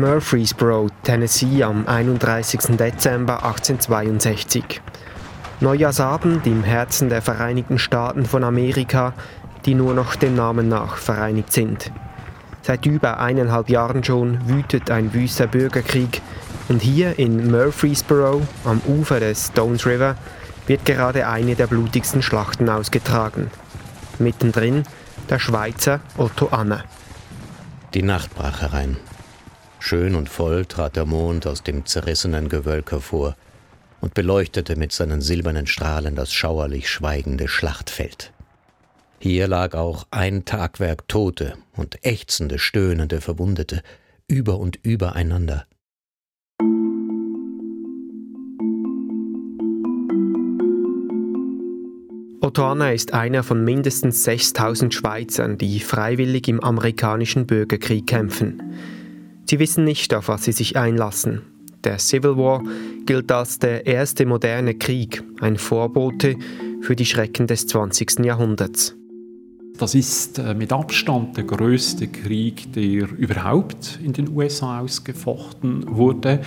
Murfreesboro, Tennessee am 31. Dezember 1862. Neujahrsabend im Herzen der Vereinigten Staaten von Amerika, die nur noch dem Namen nach vereinigt sind. Seit über eineinhalb Jahren schon wütet ein wüster Bürgerkrieg und hier in Murfreesboro am Ufer des Stones River wird gerade eine der blutigsten Schlachten ausgetragen. Mittendrin der Schweizer Otto Anne. Die Nacht brach herein. Schön und voll trat der Mond aus dem zerrissenen Gewölk hervor und beleuchtete mit seinen silbernen Strahlen das schauerlich schweigende Schlachtfeld. Hier lag auch ein Tagwerk Tote und ächzende, stöhnende Verwundete über und übereinander. Otto Anna ist einer von mindestens 6000 Schweizern, die freiwillig im amerikanischen Bürgerkrieg kämpfen. Sie wissen nicht, auf was sie sich einlassen. Der Civil War gilt als der erste moderne Krieg, ein Vorbote für die Schrecken des 20. Jahrhunderts. Das ist äh, mit Abstand der größte Krieg, der überhaupt in den USA ausgefochten wurde.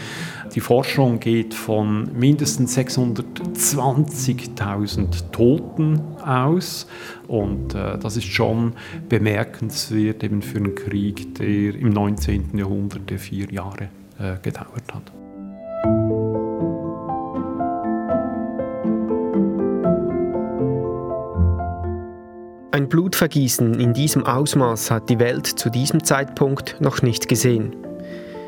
Die Forschung geht von mindestens 620.000 Toten aus und äh, das ist schon bemerkenswert eben für einen Krieg, der im 19. Jahrhundert der vier Jahre äh, gedauert hat. Ein Blutvergießen in diesem Ausmaß hat die Welt zu diesem Zeitpunkt noch nicht gesehen.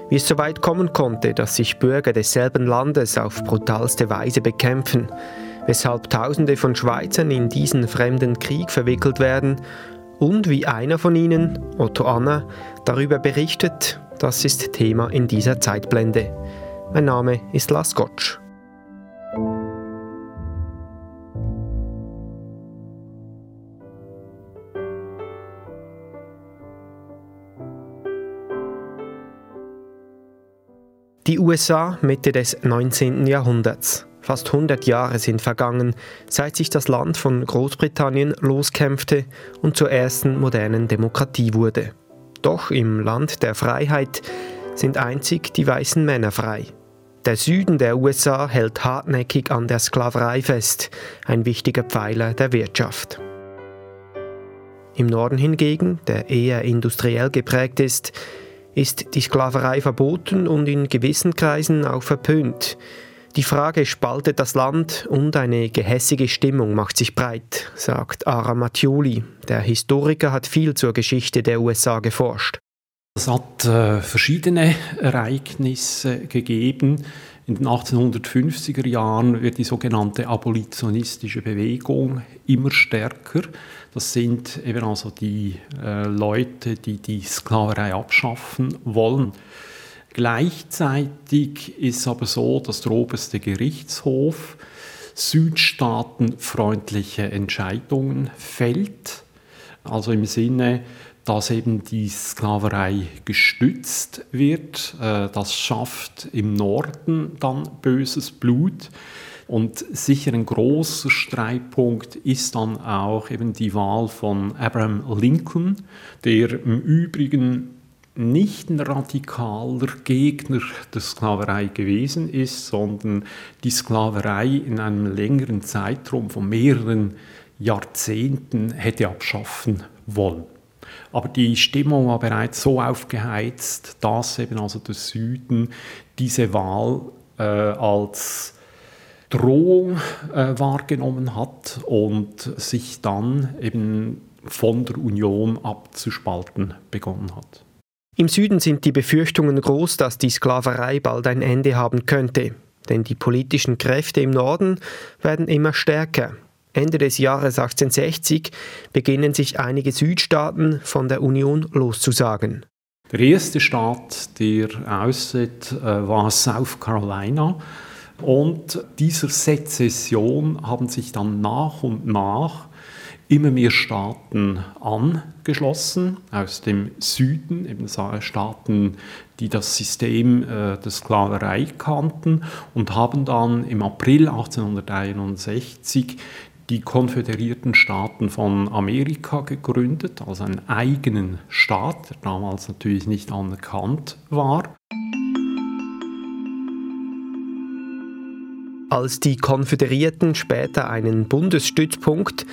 Wie es so weit kommen konnte, dass sich Bürger desselben Landes auf brutalste Weise bekämpfen, weshalb Tausende von Schweizern in diesen fremden Krieg verwickelt werden und wie einer von ihnen, Otto Anna, darüber berichtet, das ist Thema in dieser Zeitblende. Mein Name ist Lars Gottsch. Die USA Mitte des 19. Jahrhunderts. Fast 100 Jahre sind vergangen, seit sich das Land von Großbritannien loskämpfte und zur ersten modernen Demokratie wurde. Doch im Land der Freiheit sind einzig die weißen Männer frei. Der Süden der USA hält hartnäckig an der Sklaverei fest, ein wichtiger Pfeiler der Wirtschaft. Im Norden hingegen, der eher industriell geprägt ist, ist die Sklaverei verboten und in gewissen Kreisen auch verpönt. Die Frage spaltet das Land und eine gehässige Stimmung macht sich breit, sagt Ara Mattioli. Der Historiker hat viel zur Geschichte der USA geforscht. Es hat äh, verschiedene Ereignisse gegeben. In den 1850er Jahren wird die sogenannte abolitionistische Bewegung immer stärker. Das sind eben also die äh, Leute, die die Sklaverei abschaffen wollen. Gleichzeitig ist aber so, dass der oberste Gerichtshof südstaatenfreundliche Entscheidungen fällt. Also im Sinne, dass eben die Sklaverei gestützt wird. Äh, das schafft im Norden dann böses Blut. Und sicher ein großer Streitpunkt ist dann auch eben die Wahl von Abraham Lincoln, der im Übrigen nicht ein radikaler Gegner der Sklaverei gewesen ist, sondern die Sklaverei in einem längeren Zeitraum von mehreren Jahrzehnten hätte abschaffen wollen. Aber die Stimmung war bereits so aufgeheizt, dass eben also der Süden diese Wahl äh, als Drohung äh, wahrgenommen hat und sich dann eben von der Union abzuspalten begonnen hat. Im Süden sind die Befürchtungen groß, dass die Sklaverei bald ein Ende haben könnte, denn die politischen Kräfte im Norden werden immer stärker. Ende des Jahres 1860 beginnen sich einige Südstaaten von der Union loszusagen. Der erste Staat, der aussieht, äh, war South Carolina. Und dieser Sezession haben sich dann nach und nach immer mehr Staaten angeschlossen aus dem Süden, eben Staaten, die das System äh, der Sklaverei kannten und haben dann im April 1861 die Konföderierten Staaten von Amerika gegründet, also einen eigenen Staat, der damals natürlich nicht anerkannt war. Als die Konföderierten später einen Bundesstützpunkt,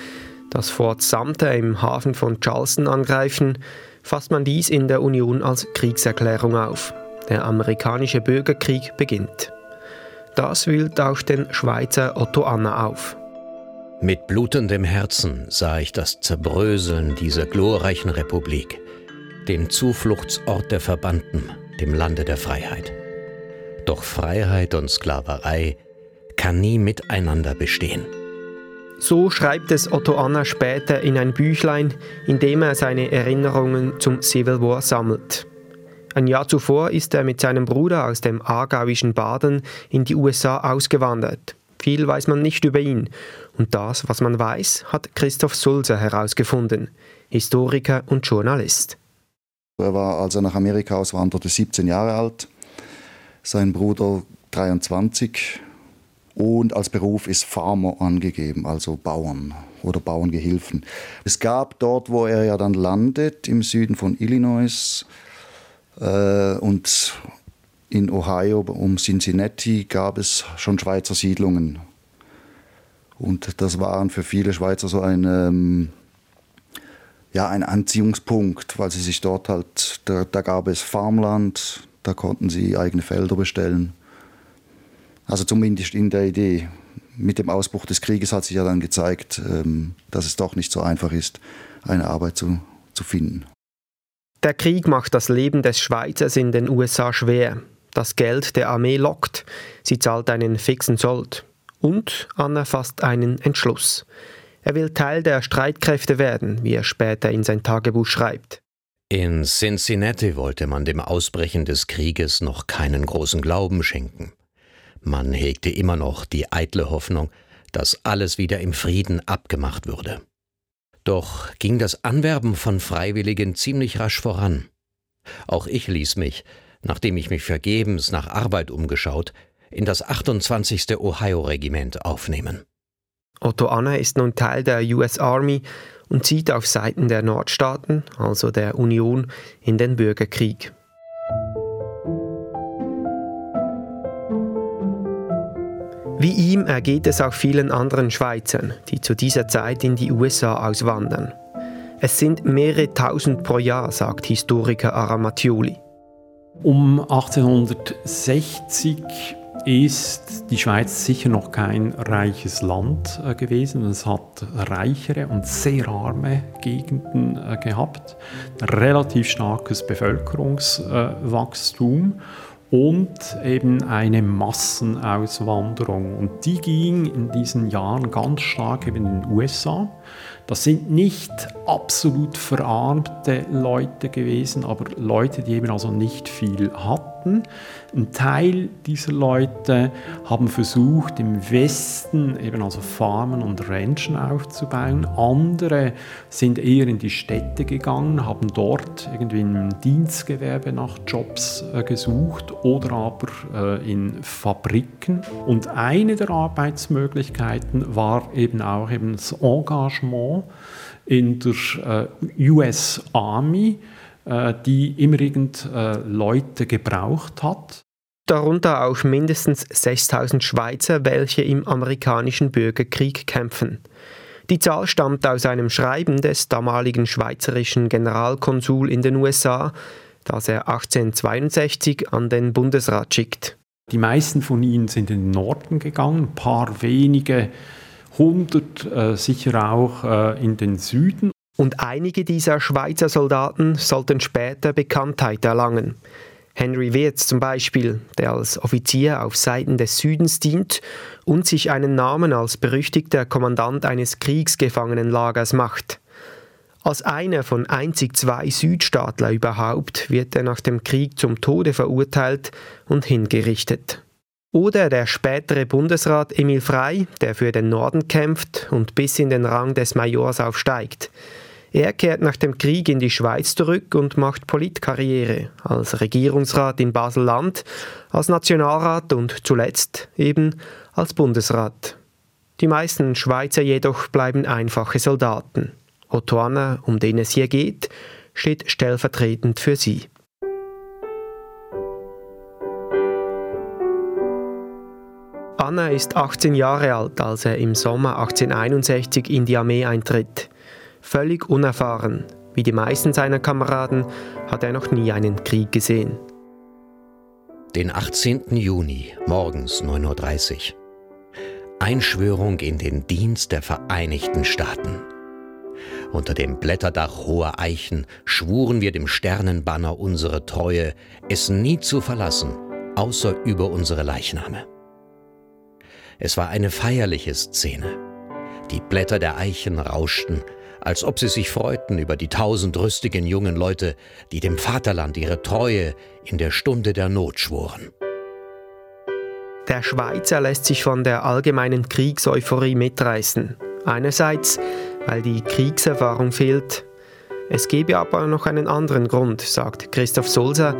das Fort Sumter im Hafen von Charleston, angreifen, fasst man dies in der Union als Kriegserklärung auf. Der amerikanische Bürgerkrieg beginnt. Das wühlt auch den Schweizer Otto Anna auf. Mit blutendem Herzen sah ich das Zerbröseln dieser glorreichen Republik, den Zufluchtsort der Verbannten, dem Lande der Freiheit. Doch Freiheit und Sklaverei kann nie miteinander bestehen. So schreibt es Otto Anna später in ein Büchlein, in dem er seine Erinnerungen zum Civil War sammelt. Ein Jahr zuvor ist er mit seinem Bruder aus dem aargauischen Baden in die USA ausgewandert. Viel weiß man nicht über ihn. Und das, was man weiß, hat Christoph Sulzer herausgefunden, Historiker und Journalist. Er war, als er nach Amerika auswanderte, 17 Jahre alt, sein Bruder 23 und als Beruf ist Farmer angegeben, also Bauern oder Bauerngehilfen. Es gab dort, wo er ja dann landet, im Süden von Illinois äh, und in Ohio um Cincinnati gab es schon Schweizer Siedlungen. Und das waren für viele Schweizer so ein, ähm, ja, ein Anziehungspunkt, weil sie sich dort halt, da, da gab es Farmland, da konnten sie eigene Felder bestellen. Also zumindest in der Idee. Mit dem Ausbruch des Krieges hat sich ja dann gezeigt, ähm, dass es doch nicht so einfach ist, eine Arbeit zu, zu finden. Der Krieg macht das Leben des Schweizers in den USA schwer. Das Geld der Armee lockt. Sie zahlt einen fixen Sold. Und Anna fasst einen Entschluss. Er will Teil der Streitkräfte werden, wie er später in sein Tagebuch schreibt. In Cincinnati wollte man dem Ausbrechen des Krieges noch keinen großen Glauben schenken. Man hegte immer noch die eitle Hoffnung, dass alles wieder im Frieden abgemacht würde. Doch ging das Anwerben von Freiwilligen ziemlich rasch voran. Auch ich ließ mich, nachdem ich mich vergebens nach Arbeit umgeschaut, in das 28. Ohio-Regiment aufnehmen. Otto Anna ist nun Teil der US Army und zieht auf Seiten der Nordstaaten, also der Union, in den Bürgerkrieg. Wie ihm ergeht es auch vielen anderen Schweizern, die zu dieser Zeit in die USA auswandern. Es sind mehrere tausend pro Jahr, sagt Historiker Aramatioli. Um 1860 ist die Schweiz sicher noch kein reiches Land äh, gewesen. Es hat reichere und sehr arme Gegenden äh, gehabt, relativ starkes Bevölkerungswachstum und eben eine Massenauswanderung. Und die ging in diesen Jahren ganz stark eben in den USA. Das sind nicht absolut verarmte Leute gewesen, aber Leute, die eben also nicht viel hatten. Ein Teil dieser Leute haben versucht, im Westen eben also Farmen und Ranchen aufzubauen. Andere sind eher in die Städte gegangen, haben dort irgendwie im Dienstgewerbe nach Jobs äh, gesucht oder aber äh, in Fabriken. Und eine der Arbeitsmöglichkeiten war eben auch eben das Engagement in der äh, US Army äh, die immer irgend äh, Leute gebraucht hat. Darunter auch mindestens 6000 Schweizer, welche im amerikanischen Bürgerkrieg kämpfen. Die Zahl stammt aus einem Schreiben des damaligen schweizerischen Generalkonsul in den USA, das er 1862 an den Bundesrat schickt. Die meisten von ihnen sind in den Norden gegangen, ein paar wenige hundert äh, sicher auch äh, in den Süden. Und einige dieser Schweizer Soldaten sollten später Bekanntheit erlangen. Henry Wirz zum Beispiel, der als Offizier auf Seiten des Südens dient und sich einen Namen als berüchtigter Kommandant eines Kriegsgefangenenlagers macht. Als einer von einzig zwei Südstaatler überhaupt wird er nach dem Krieg zum Tode verurteilt und hingerichtet. Oder der spätere Bundesrat Emil Frey, der für den Norden kämpft und bis in den Rang des Majors aufsteigt. Er kehrt nach dem Krieg in die Schweiz zurück und macht Politkarriere als Regierungsrat in Basel-Land, als Nationalrat und zuletzt eben als Bundesrat. Die meisten Schweizer jedoch bleiben einfache Soldaten. Otto Anna, um den es hier geht, steht stellvertretend für sie. Anna ist 18 Jahre alt, als er im Sommer 1861 in die Armee eintritt. Völlig unerfahren, wie die meisten seiner Kameraden, hat er noch nie einen Krieg gesehen. Den 18. Juni, morgens 9.30 Uhr. Einschwörung in den Dienst der Vereinigten Staaten. Unter dem Blätterdach hoher Eichen schwuren wir dem Sternenbanner unsere Treue, es nie zu verlassen, außer über unsere Leichname. Es war eine feierliche Szene. Die Blätter der Eichen rauschten, als ob sie sich freuten über die tausend rüstigen jungen Leute, die dem Vaterland ihre Treue in der Stunde der Not schworen. Der Schweizer lässt sich von der allgemeinen Kriegseuphorie mitreißen. Einerseits, weil die Kriegserfahrung fehlt. Es gebe aber noch einen anderen Grund, sagt Christoph Sulzer,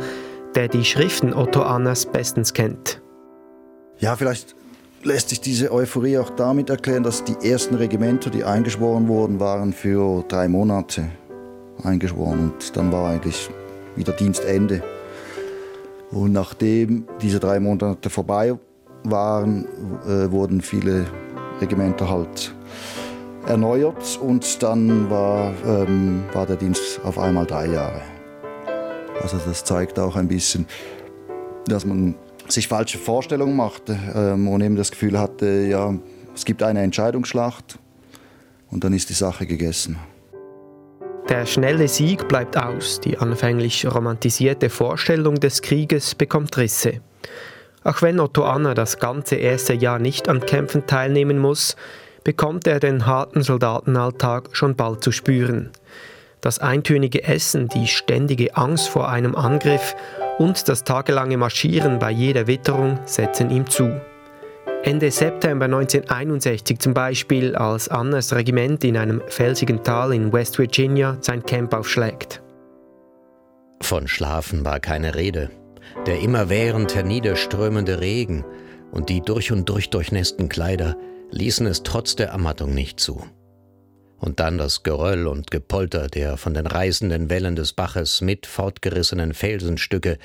der die Schriften Otto Annas bestens kennt. Ja, vielleicht lässt sich diese Euphorie auch damit erklären, dass die ersten Regimenter, die eingeschworen wurden, waren für drei Monate eingeschworen und dann war eigentlich wieder Dienstende. Und nachdem diese drei Monate vorbei waren, äh, wurden viele Regimenter halt erneuert und dann war, ähm, war der Dienst auf einmal drei Jahre. Also das zeigt auch ein bisschen, dass man sich falsche Vorstellungen machte ähm, und eben das Gefühl hatte, ja, es gibt eine Entscheidungsschlacht und dann ist die Sache gegessen. Der schnelle Sieg bleibt aus, die anfänglich romantisierte Vorstellung des Krieges bekommt Risse. Auch wenn Otto Anna das ganze erste Jahr nicht an Kämpfen teilnehmen muss, bekommt er den harten Soldatenalltag schon bald zu spüren. Das eintönige Essen, die ständige Angst vor einem Angriff und das tagelange Marschieren bei jeder Witterung setzen ihm zu. Ende September 1961 zum Beispiel, als Annas Regiment in einem felsigen Tal in West Virginia sein Camp aufschlägt. Von Schlafen war keine Rede. Der immerwährend herniederströmende Regen und die durch und durch durchnässten Kleider ließen es trotz der Ermattung nicht zu. Und dann das Geröll und Gepolter der von den reißenden Wellen des Baches mit fortgerissenen Felsenstücke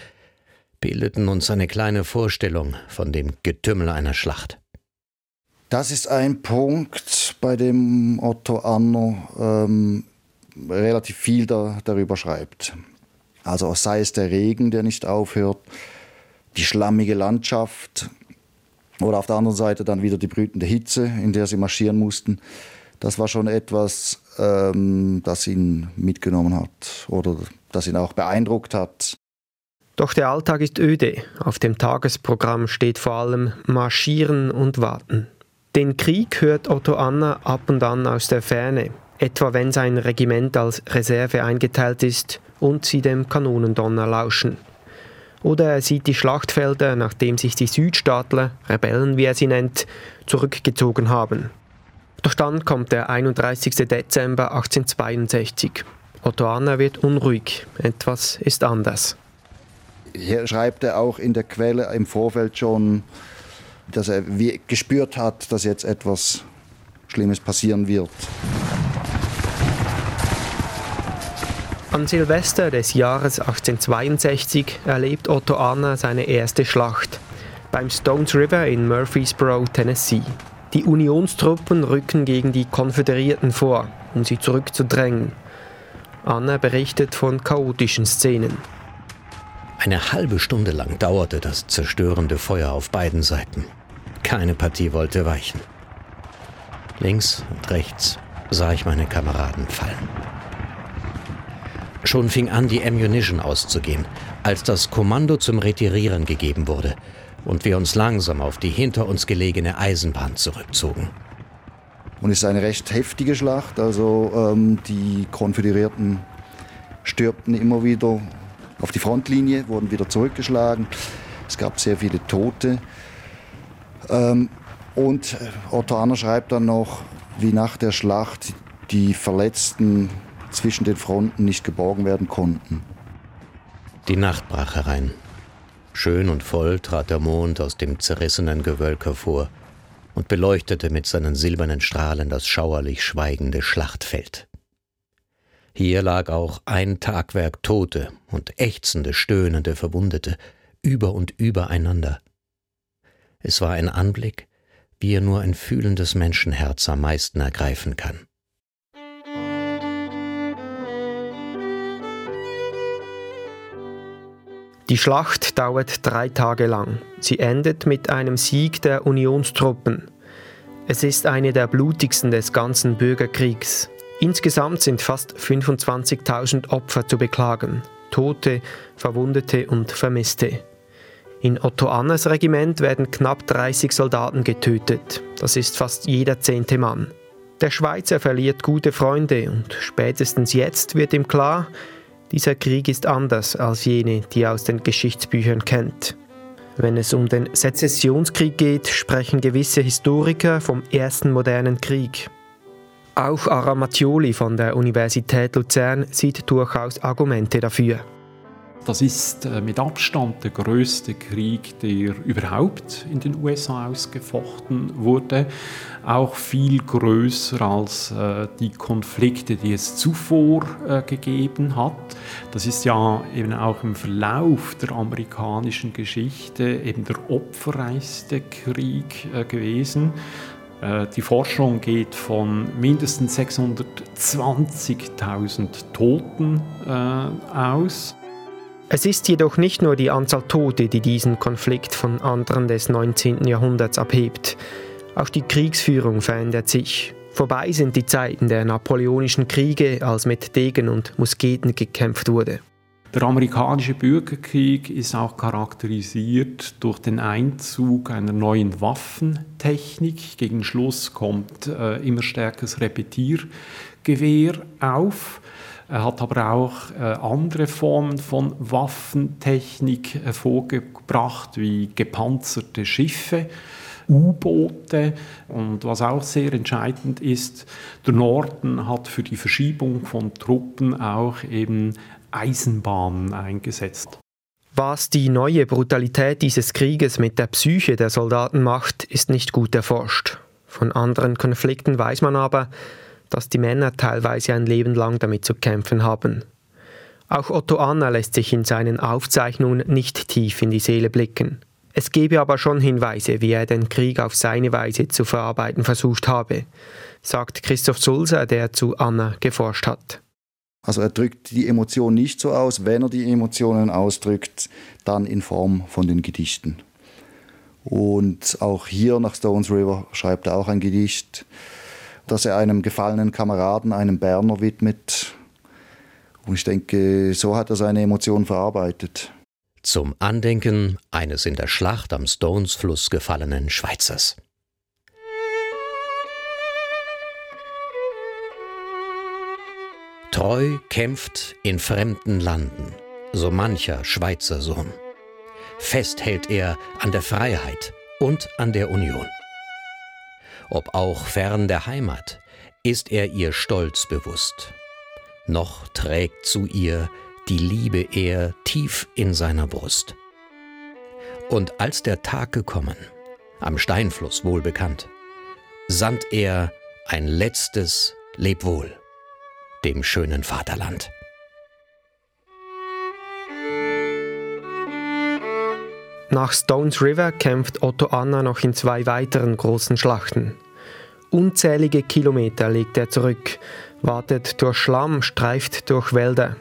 bildeten uns eine kleine Vorstellung von dem Getümmel einer Schlacht. Das ist ein Punkt, bei dem Otto Anno ähm, relativ viel da, darüber schreibt. Also sei es der Regen, der nicht aufhört, die schlammige Landschaft oder auf der anderen Seite dann wieder die brütende Hitze, in der sie marschieren mussten. Das war schon etwas, ähm, das ihn mitgenommen hat oder das ihn auch beeindruckt hat. Doch der Alltag ist öde. Auf dem Tagesprogramm steht vor allem Marschieren und Warten. Den Krieg hört Otto Anna ab und an aus der Ferne, etwa wenn sein Regiment als Reserve eingeteilt ist und sie dem Kanonendonner lauschen. Oder er sieht die Schlachtfelder, nachdem sich die Südstaatler, Rebellen wie er sie nennt, zurückgezogen haben. Doch dann kommt der 31. Dezember 1862. Otto Anna wird unruhig, etwas ist anders. Hier schreibt er auch in der Quelle im Vorfeld schon, dass er gespürt hat, dass jetzt etwas Schlimmes passieren wird. An Silvester des Jahres 1862 erlebt Otto Anna seine erste Schlacht beim Stones River in Murfreesboro, Tennessee. Die Unionstruppen rücken gegen die Konföderierten vor, um sie zurückzudrängen. Anna berichtet von chaotischen Szenen. Eine halbe Stunde lang dauerte das zerstörende Feuer auf beiden Seiten. Keine Partie wollte weichen. Links und rechts sah ich meine Kameraden fallen. Schon fing an, die Ammunition auszugehen, als das Kommando zum Retirieren gegeben wurde und wir uns langsam auf die hinter uns gelegene Eisenbahn zurückzogen. Und es ist eine recht heftige Schlacht. Also ähm, die Konföderierten stürmten immer wieder auf die Frontlinie, wurden wieder zurückgeschlagen. Es gab sehr viele Tote. Ähm, und Otto Anner schreibt dann noch, wie nach der Schlacht die Verletzten zwischen den Fronten nicht geborgen werden konnten. Die Nacht brach herein. Schön und voll trat der Mond aus dem zerrissenen Gewölk hervor und beleuchtete mit seinen silbernen Strahlen das schauerlich schweigende Schlachtfeld. Hier lag auch ein Tagwerk Tote und ächzende, stöhnende Verwundete, über und übereinander. Es war ein Anblick, wie er nur ein fühlendes Menschenherz am meisten ergreifen kann. Die Schlacht dauert drei Tage lang. Sie endet mit einem Sieg der Unionstruppen. Es ist eine der blutigsten des ganzen Bürgerkriegs. Insgesamt sind fast 25.000 Opfer zu beklagen. Tote, Verwundete und Vermisste. In Otto Annas Regiment werden knapp 30 Soldaten getötet. Das ist fast jeder zehnte Mann. Der Schweizer verliert gute Freunde und spätestens jetzt wird ihm klar, dieser Krieg ist anders als jene, die er aus den Geschichtsbüchern kennt. Wenn es um den Sezessionskrieg geht, sprechen gewisse Historiker vom ersten modernen Krieg. Auch Aramatioli von der Universität Luzern sieht durchaus Argumente dafür. Das ist äh, mit Abstand der größte Krieg, der überhaupt in den USA ausgefochten wurde. Auch viel größer als äh, die Konflikte, die es zuvor äh, gegeben hat. Das ist ja eben auch im Verlauf der amerikanischen Geschichte eben der opferreichste Krieg gewesen. Die Forschung geht von mindestens 620.000 Toten aus. Es ist jedoch nicht nur die Anzahl Tote, die diesen Konflikt von anderen des 19. Jahrhunderts abhebt. Auch die Kriegsführung verändert sich. Vorbei sind die Zeiten der napoleonischen Kriege, als mit Degen und Musketen gekämpft wurde. Der amerikanische Bürgerkrieg ist auch charakterisiert durch den Einzug einer neuen Waffentechnik. Gegen Schluss kommt äh, immer stärkeres Repetiergewehr auf. Er hat aber auch äh, andere Formen von Waffentechnik hervorgebracht, wie gepanzerte Schiffe, U-Boote. Und was auch sehr entscheidend ist, der Norden hat für die Verschiebung von Truppen auch eben Eisenbahnen eingesetzt. Was die neue Brutalität dieses Krieges mit der Psyche der Soldaten macht, ist nicht gut erforscht. Von anderen Konflikten weiß man aber, dass die Männer teilweise ein Leben lang damit zu kämpfen haben. Auch Otto Anna lässt sich in seinen Aufzeichnungen nicht tief in die Seele blicken. Es gebe aber schon Hinweise, wie er den Krieg auf seine Weise zu verarbeiten versucht habe, sagt Christoph Sulzer, der zu Anna geforscht hat. Also er drückt die Emotionen nicht so aus, wenn er die Emotionen ausdrückt, dann in Form von den Gedichten. Und auch hier nach Stones River schreibt er auch ein Gedicht, das er einem gefallenen Kameraden, einem Berner, widmet. Und ich denke, so hat er seine Emotionen verarbeitet. Zum Andenken eines in der Schlacht am Stones-Fluss gefallenen Schweizers. Treu kämpft in fremden Landen, so mancher Schweizer Sohn. Fest hält er an der Freiheit und an der Union ob auch fern der Heimat, ist er ihr Stolz bewusst. Noch trägt zu ihr die Liebe er tief in seiner Brust. Und als der Tag gekommen, am Steinfluss wohlbekannt, sandt er ein letztes Lebwohl dem schönen Vaterland. Nach Stones River kämpft Otto Anna noch in zwei weiteren großen Schlachten. Unzählige Kilometer legt er zurück, wartet durch Schlamm, streift durch Wälder.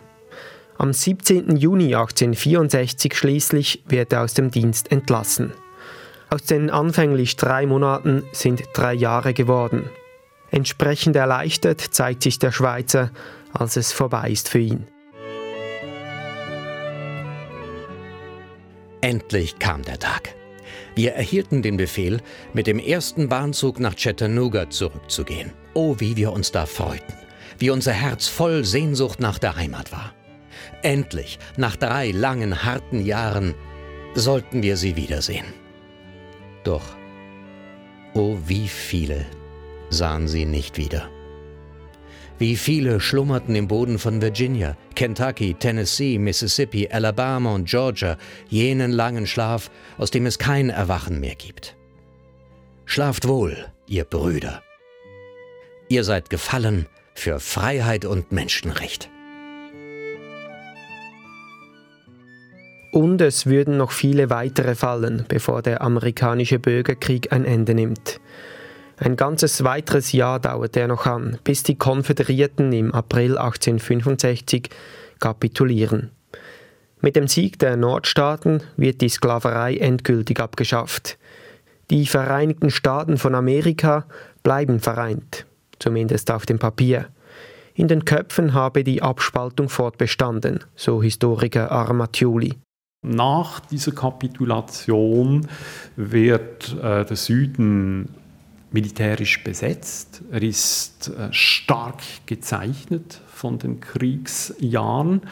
Am 17. Juni 1864 schließlich wird er aus dem Dienst entlassen. Aus den anfänglich drei Monaten sind drei Jahre geworden. Entsprechend erleichtert zeigt sich der Schweizer, als es vorbei ist für ihn. Endlich kam der Tag. Wir erhielten den Befehl, mit dem ersten Bahnzug nach Chattanooga zurückzugehen. Oh, wie wir uns da freuten, wie unser Herz voll Sehnsucht nach der Heimat war. Endlich, nach drei langen, harten Jahren, sollten wir sie wiedersehen. Doch, oh, wie viele sahen sie nicht wieder. Wie viele schlummerten im Boden von Virginia, Kentucky, Tennessee, Mississippi, Alabama und Georgia jenen langen Schlaf, aus dem es kein Erwachen mehr gibt. Schlaft wohl, ihr Brüder. Ihr seid gefallen für Freiheit und Menschenrecht. Und es würden noch viele weitere fallen, bevor der amerikanische Bürgerkrieg ein Ende nimmt. Ein ganzes weiteres Jahr dauerte er noch an, bis die Konföderierten im April 1865 kapitulieren. Mit dem Sieg der Nordstaaten wird die Sklaverei endgültig abgeschafft. Die Vereinigten Staaten von Amerika bleiben vereint, zumindest auf dem Papier. In den Köpfen habe die Abspaltung fortbestanden, so Historiker Armatioli. Nach dieser Kapitulation wird äh, der Süden militärisch besetzt. Er ist äh, stark gezeichnet von den Kriegsjahren.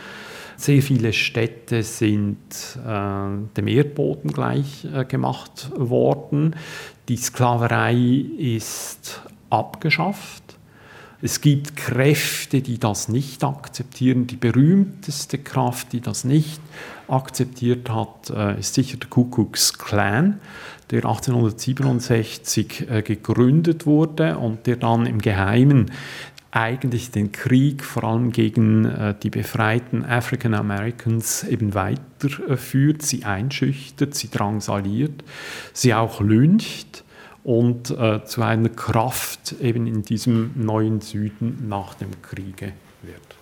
Sehr viele Städte sind äh, dem Erdboden gleich äh, gemacht worden. Die Sklaverei ist abgeschafft. Es gibt Kräfte, die das nicht akzeptieren. Die berühmteste Kraft, die das nicht akzeptiert hat, äh, ist sicher der Ku Klux Klan, der 1867 äh, gegründet wurde und der dann im Geheimen eigentlich den Krieg vor allem gegen äh, die befreiten African Americans eben weiterführt, sie einschüchtert, sie drangsaliert, sie auch lyncht und äh, zu einer Kraft eben in diesem neuen Süden nach dem Kriege wird.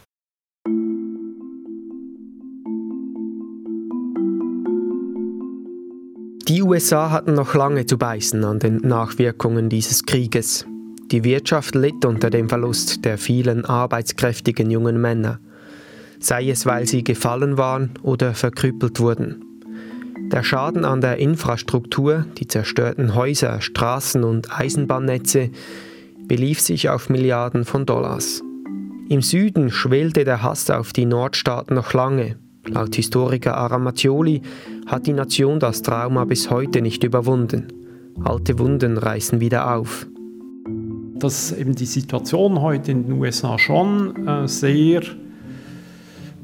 Die USA hatten noch lange zu beißen an den Nachwirkungen dieses Krieges. Die Wirtschaft litt unter dem Verlust der vielen arbeitskräftigen jungen Männer, sei es weil sie gefallen waren oder verkrüppelt wurden. Der Schaden an der Infrastruktur, die zerstörten Häuser, Straßen und Eisenbahnnetze, belief sich auf Milliarden von Dollars. Im Süden schwelte der Hass auf die Nordstaaten noch lange. Laut Historiker Aramatioli hat die Nation das Trauma bis heute nicht überwunden. Alte Wunden reißen wieder auf. Dass eben die Situation heute in den USA schon äh, sehr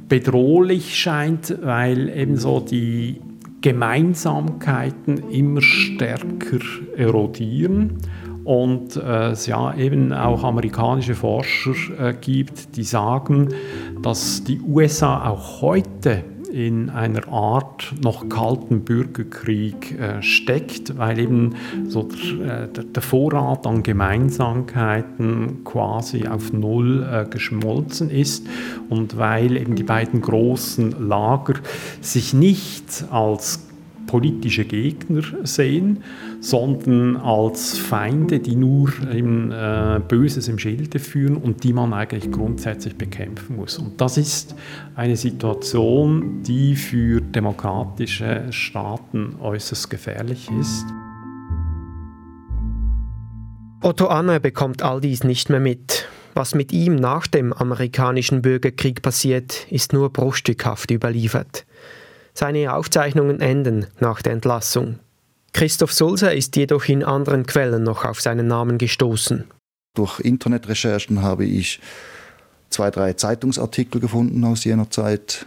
bedrohlich scheint, weil eben so die Gemeinsamkeiten immer stärker erodieren. Und äh, es ja eben auch amerikanische Forscher äh, gibt, die sagen, dass die USA auch heute in einer Art noch kalten Bürgerkrieg äh, steckt, weil eben so der, äh, der, Vorrat an Gemeinsamkeiten quasi auf Null äh, geschmolzen ist und weil eben die beiden großen Lager sich nicht als politische Gegner sehen, sondern als Feinde, die nur im, äh, Böses im Schilde führen und die man eigentlich grundsätzlich bekämpfen muss. Und das ist eine Situation, die für demokratische Staaten äußerst gefährlich ist. Otto Anne bekommt all dies nicht mehr mit. Was mit ihm nach dem amerikanischen Bürgerkrieg passiert, ist nur bruchstückhaft überliefert. Seine Aufzeichnungen enden nach der Entlassung. Christoph Sulzer ist jedoch in anderen Quellen noch auf seinen Namen gestoßen. Durch Internetrecherchen habe ich zwei, drei Zeitungsartikel gefunden aus jener Zeit,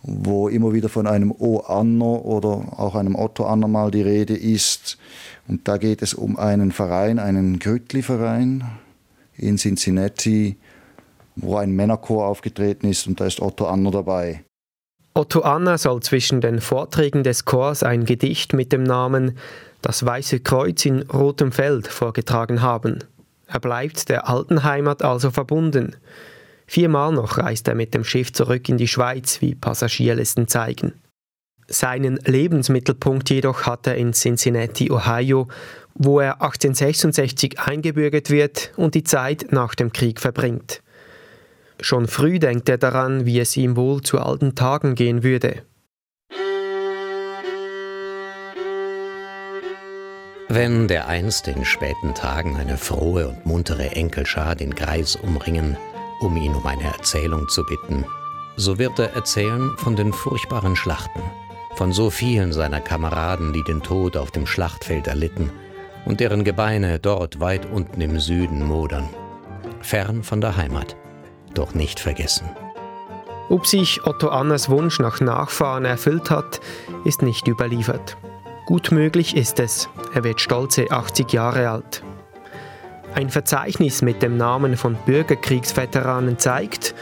wo immer wieder von einem O. Anner oder auch einem Otto Anner mal die Rede ist. Und da geht es um einen Verein, einen Grüttli-Verein in Cincinnati, wo ein Männerchor aufgetreten ist und da ist Otto Anner dabei. Otto Anna soll zwischen den Vorträgen des Chors ein Gedicht mit dem Namen Das Weiße Kreuz in rotem Feld vorgetragen haben. Er bleibt der alten Heimat also verbunden. Viermal noch reist er mit dem Schiff zurück in die Schweiz, wie Passagierlisten zeigen. Seinen Lebensmittelpunkt jedoch hat er in Cincinnati, Ohio, wo er 1866 eingebürgert wird und die Zeit nach dem Krieg verbringt. Schon früh denkt er daran, wie es ihm wohl zu alten Tagen gehen würde. Wenn dereinst in späten Tagen eine frohe und muntere Enkelschar den Kreis umringen, um ihn um eine Erzählung zu bitten, so wird er erzählen von den furchtbaren Schlachten, von so vielen seiner Kameraden, die den Tod auf dem Schlachtfeld erlitten und deren Gebeine dort weit unten im Süden modern, fern von der Heimat doch nicht vergessen. Ob sich Otto Annas Wunsch nach Nachfahren erfüllt hat, ist nicht überliefert. Gut möglich ist es, er wird stolze 80 Jahre alt. Ein Verzeichnis mit dem Namen von Bürgerkriegsveteranen zeigt,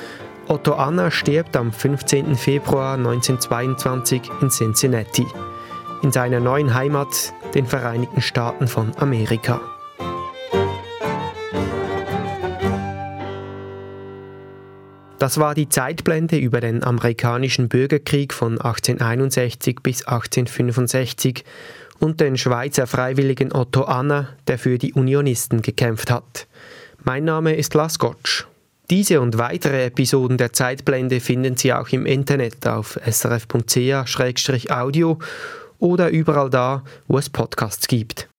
Otto Anna stirbt am 15. Februar 1922 in Cincinnati, in seiner neuen Heimat, den Vereinigten Staaten von Amerika. Das war die Zeitblende über den amerikanischen Bürgerkrieg von 1861 bis 1865 und den Schweizer Freiwilligen Otto Anna, der für die Unionisten gekämpft hat. Mein Name ist Las Gotsch. Diese und weitere Episoden der Zeitblende finden Sie auch im Internet auf srf.ch-audio oder überall da, wo es Podcasts gibt.